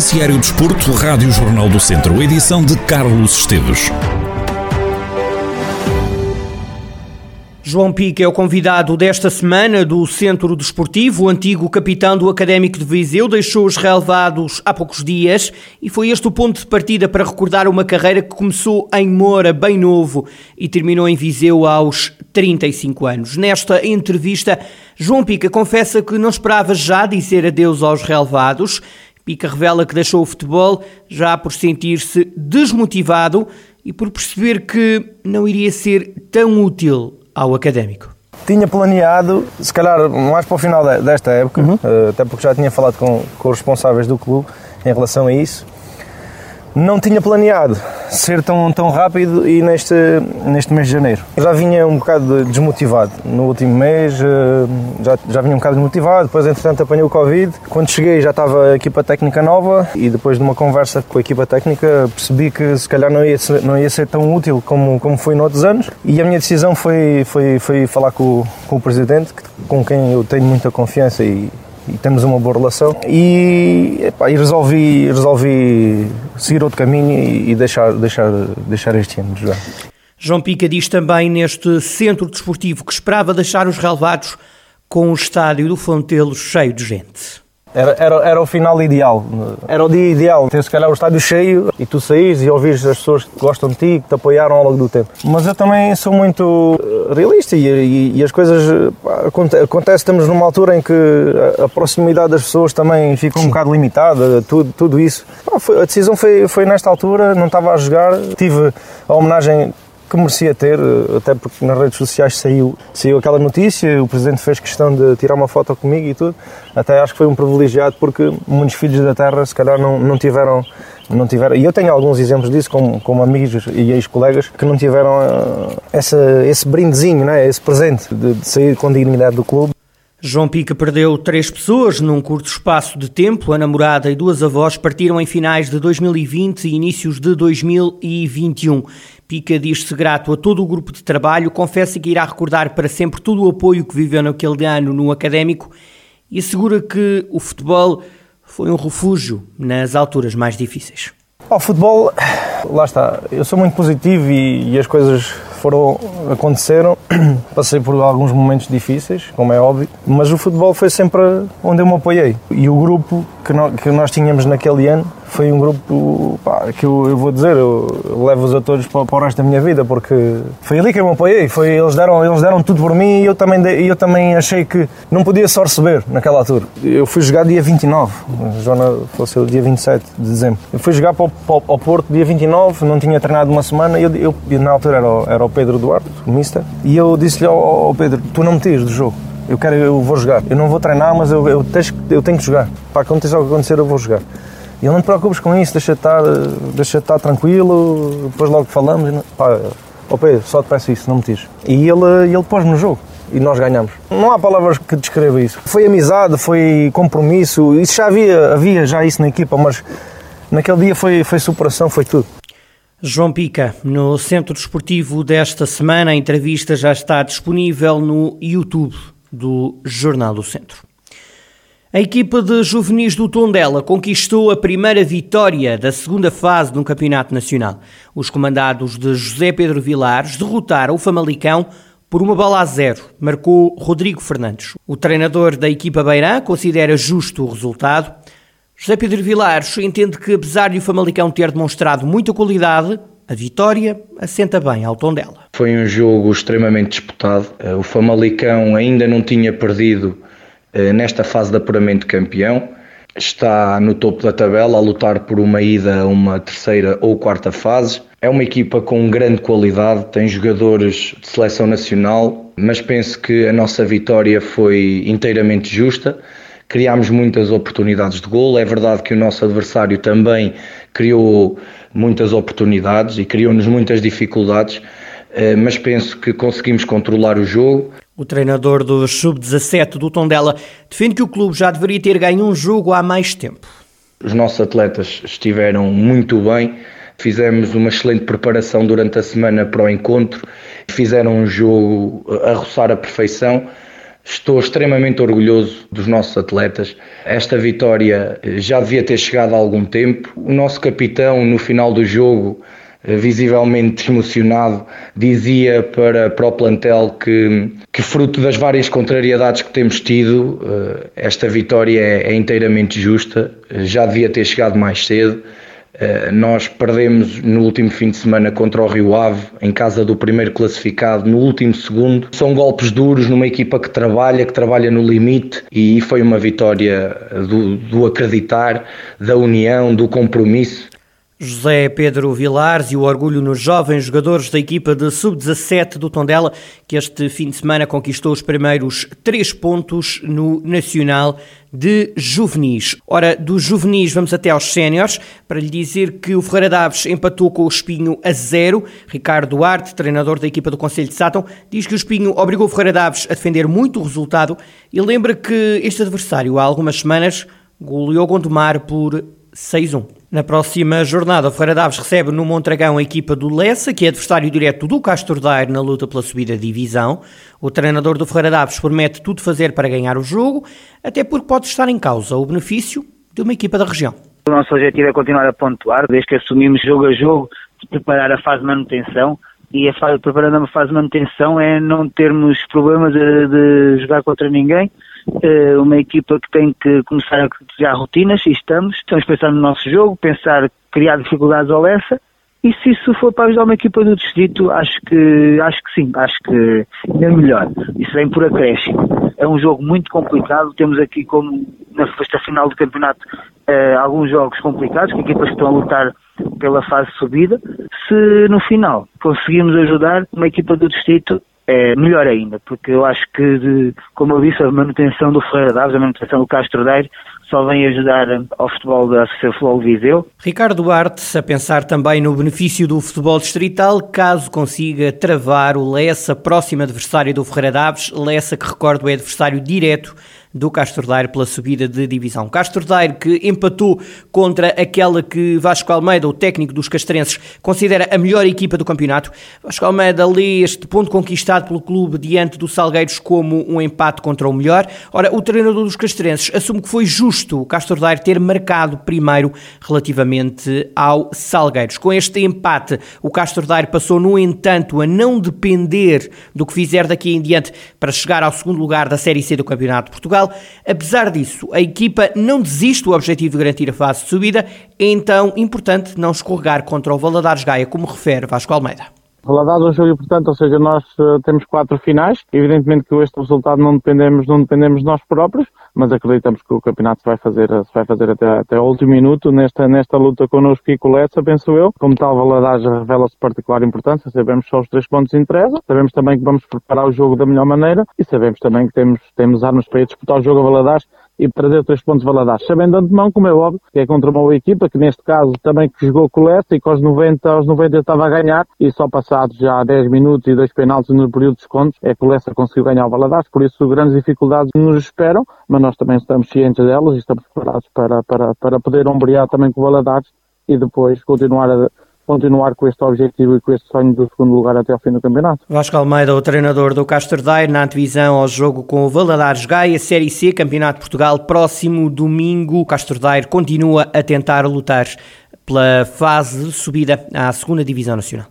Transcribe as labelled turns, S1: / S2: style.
S1: Noticiário Desporto, Rádio Jornal do Centro, edição de Carlos Esteves.
S2: João Pique é o convidado desta semana do Centro Desportivo. O antigo capitão do Académico de Viseu deixou os relevados há poucos dias e foi este o ponto de partida para recordar uma carreira que começou em Moura, bem novo, e terminou em Viseu aos 35 anos. Nesta entrevista, João Pica confessa que não esperava já dizer adeus aos relevados. Pica revela que deixou o futebol já por sentir-se desmotivado e por perceber que não iria ser tão útil ao académico?
S3: Tinha planeado, se calhar mais para o final desta época, uhum. Eh, até porque já tinha falado com, com os responsáveis do clube em relação a isso, não tinha planeado ser tão, tão rápido e neste, neste mês de janeiro. Já vinha um bocado desmotivado no último mês, eh, já, já vinha um bocado desmotivado, depois entretanto apanhei o Covid. Quando cheguei já estava a equipa técnica nova e depois de uma conversa com a equipa técnica percebi que se calhar não ia ser, não ia ser tão útil como, como foi noutros anos e a minha decisão foi, foi, foi falar com, com o Presidente, com quem eu tenho muita confiança e, e temos uma boa relação. E, epá, e resolvi, resolvi seguir outro caminho e, deixar, deixar, deixar este ano de jogar.
S2: João Pica diz também neste centro desportivo que esperava deixar os relevados com o estádio do Fontelo cheio de gente.
S3: Era, era, era o final ideal, era o dia ideal, ter se calhar o estádio cheio e tu saís e ouvires as pessoas que gostam de ti, que te apoiaram ao longo do tempo. Mas eu também sou muito eh, realista e, e, e as coisas acontecem, estamos numa altura em que a, a proximidade das pessoas também fica um Sim. bocado limitada, tudo, tudo isso. a decisão foi, foi nesta altura, não estava a jogar, tive a homenagem que merecia ter, eh, até porque nas redes sociais saiu, saiu aquela notícia, o Presidente fez questão de tirar uma foto comigo e tudo. Até acho que foi um privilegiado porque muitos filhos da terra se calhar não, não tiveram não tiveram, e eu tenho alguns exemplos disso, como, como amigos e ex-colegas, que não tiveram uh, essa, esse brindezinho, né, esse presente de, de sair com dignidade do clube.
S2: João Pica perdeu três pessoas num curto espaço de tempo. A namorada e duas avós partiram em finais de 2020 e inícios de 2021. Pica diz-se grato a todo o grupo de trabalho, confessa que irá recordar para sempre todo o apoio que viveu naquele ano no académico e assegura que o futebol foi um refúgio nas alturas mais difíceis.
S3: O futebol, lá está, eu sou muito positivo e, e as coisas foram, aconteceram, passei por alguns momentos difíceis, como é óbvio, mas o futebol foi sempre onde eu me apoiei. E o grupo que que nós tínhamos naquele ano foi um grupo pá, que eu, eu, vou dizer, eu levo-os a todos para, para, o resto da minha vida, porque foi ali que eu me apoiei, foi, eles, deram, eles deram tudo por mim e eu também, eu também achei que não podia só receber naquela altura. Eu fui jogar dia 29, a Joana faleceu dia 27 de dezembro. Eu fui jogar para o, para o Porto dia 29, não tinha treinado uma semana, e eu, eu, na altura era o, era o Pedro Duarte, o Mister, e eu disse-lhe ao, ao Pedro, tu não me tiras do jogo eu quero, eu vou jogar. Eu não vou treinar, mas eu, eu, tenho, eu tenho que jogar. Para acontecer o que acontecer, eu vou jogar. E ele não te preocupes com isso, deixa estar, deixa estar tranquilo, depois logo falamos. E pá, oh Pedro, só te peço isso, não me tires. E ele, ele pôs-me no jogo e nós ganhamos. Não há palavras que descrevam isso. Foi amizade, foi compromisso, isso já havia, havia já isso na equipa, mas naquele dia foi, foi superação, foi tudo.
S2: João Pica, no Centro Desportivo desta semana, a entrevista já está disponível no YouTube do Jornal do Centro. A equipa de juvenis do Tondela conquistou a primeira vitória da segunda fase do Campeonato Nacional. Os comandados de José Pedro Vilares derrotaram o Famalicão por uma bola a zero, marcou Rodrigo Fernandes. O treinador da equipa Beirã considera justo o resultado. José Pedro Vilares entende que, apesar de o Famalicão ter demonstrado muita qualidade, a vitória assenta bem ao Tondela.
S4: Foi um jogo extremamente disputado. O Famalicão ainda não tinha perdido eh, nesta fase de apuramento campeão. Está no topo da tabela a lutar por uma ida a uma terceira ou quarta fase. É uma equipa com grande qualidade, tem jogadores de seleção nacional, mas penso que a nossa vitória foi inteiramente justa. Criámos muitas oportunidades de gol. É verdade que o nosso adversário também criou muitas oportunidades e criou-nos muitas dificuldades, eh, mas penso que conseguimos controlar o jogo.
S2: O treinador do Sub-17 do Tondela defende que o clube já deveria ter ganho um jogo há mais tempo.
S4: Os nossos atletas estiveram muito bem, fizemos uma excelente preparação durante a semana para o encontro, fizeram um jogo a roçar a perfeição. Estou extremamente orgulhoso dos nossos atletas. Esta vitória já devia ter chegado há algum tempo. O nosso capitão, no final do jogo, visivelmente emocionado, dizia para, para o plantel que, que, fruto das várias contrariedades que temos tido, eh, esta vitória é, é inteiramente justa, já devia ter chegado mais cedo. Eh, nós perdemos no último fim de semana contra o Rio Ave, em casa do primeiro classificado, no último segundo. São golpes duros numa equipa que trabalha, que trabalha no limite, e foi uma vitória do, do acreditar, da união, do compromisso.
S2: José Pedro Vilares e o orgulho nos jovens jogadores da equipa de sub-17 do Tondela, que este fim de semana conquistou os primeiros três pontos no Nacional de Juvenis. Ora, dos juvenis vamos até aos séniores, para lhe dizer que o Ferreira Daves empatou com o Espinho a zero. Ricardo Duarte, treinador da equipa do Conselho de Sátão, diz que o Espinho obrigou o Ferreira Daves a defender muito o resultado e lembra que este adversário há algumas semanas goleou Gondomar por 6-1. Na próxima jornada, o Ferreira Daves recebe no Montragão a equipa do Lessa, que é adversário direto do Castro Daire na luta pela subida de divisão. O treinador do Ferreira Daves promete tudo fazer para ganhar o jogo, até porque pode estar em causa o benefício de uma equipa da região.
S5: O nosso objetivo é continuar a pontuar, desde que assumimos jogo a jogo, preparar a fase de manutenção. E a fase, preparando a fase de manutenção é não termos problemas de, de jogar contra ninguém, uma equipa que tem que começar a criar rotinas e estamos. Estamos pensando no nosso jogo, pensar, criar dificuldades ao Lessa e se isso for para ajudar uma equipa do distrito, acho que, acho que sim, acho que é melhor. Isso vem por acréscimo. É um jogo muito complicado, temos aqui como na festa final do campeonato eh, alguns jogos complicados, que equipas estão a lutar pela fase subida. Se no final conseguirmos ajudar uma equipa do distrito, é melhor ainda, porque eu acho que, de, como eu disse, a manutenção do Ferreira Daves, a manutenção do Castro Daire, só vem ajudar ao futebol da Associação Futebol Viseu.
S2: Ricardo Duarte, a pensar também no benefício do futebol distrital, caso consiga travar o Lessa, próximo adversário do Ferreira Daves, Lessa que recordo é adversário direto do Castro Daire pela subida de divisão. Castro Daire que empatou contra aquela que Vasco Almeida, o técnico dos castrenses, considera a melhor equipa do campeonato. Vasco Almeida lê este ponto conquistado pelo clube diante do Salgueiros como um empate contra o melhor. Ora, o treinador dos castrenses assume que foi justo o Castro Daire ter marcado primeiro relativamente ao Salgueiros. Com este empate, o Castro Daire passou, no entanto, a não depender do que fizer daqui em diante para chegar ao segundo lugar da Série C do Campeonato de Portugal. Portugal. Apesar disso, a equipa não desiste do objetivo de garantir a fase de subida, é então importante não escorregar contra o Valadares Gaia, como refere Vasco Almeida.
S6: Valadares um jogo importante, ou seja, nós uh, temos quatro finais. Evidentemente que este resultado não dependemos, não dependemos de nós próprios, mas acreditamos que o campeonato se vai fazer, se vai fazer até, até o último minuto nesta, nesta luta connosco e com o Lessa, penso eu. Como tal, Valadares revela-se particular importância, sabemos só os três pontos interessa, sabemos também que vamos preparar o jogo da melhor maneira e sabemos também que temos, temos armas para ir disputar o jogo a Valadares e trazer três pontos Valadares. Sabendo de antemão, como é óbvio, que é contra uma boa equipa, que neste caso também que jogou com o Leste e que aos 90, aos 90 estava a ganhar e só passados já 10 minutos e dois penaltis no período de descontos é que o conseguiu ganhar o Valadares, por isso grandes dificuldades nos esperam, mas nós também estamos cientes delas e estamos preparados para, para, para poder ombrear também com o Valadares e depois continuar a continuar com este objetivo e com este sonho do segundo lugar até ao fim do campeonato.
S2: Vasco Almeida, o treinador do Castro Daire, na antevisão ao jogo com o Valadares Gaia, Série C, Campeonato de Portugal, próximo domingo. O Castro Daire continua a tentar lutar pela fase de subida à segunda Divisão Nacional.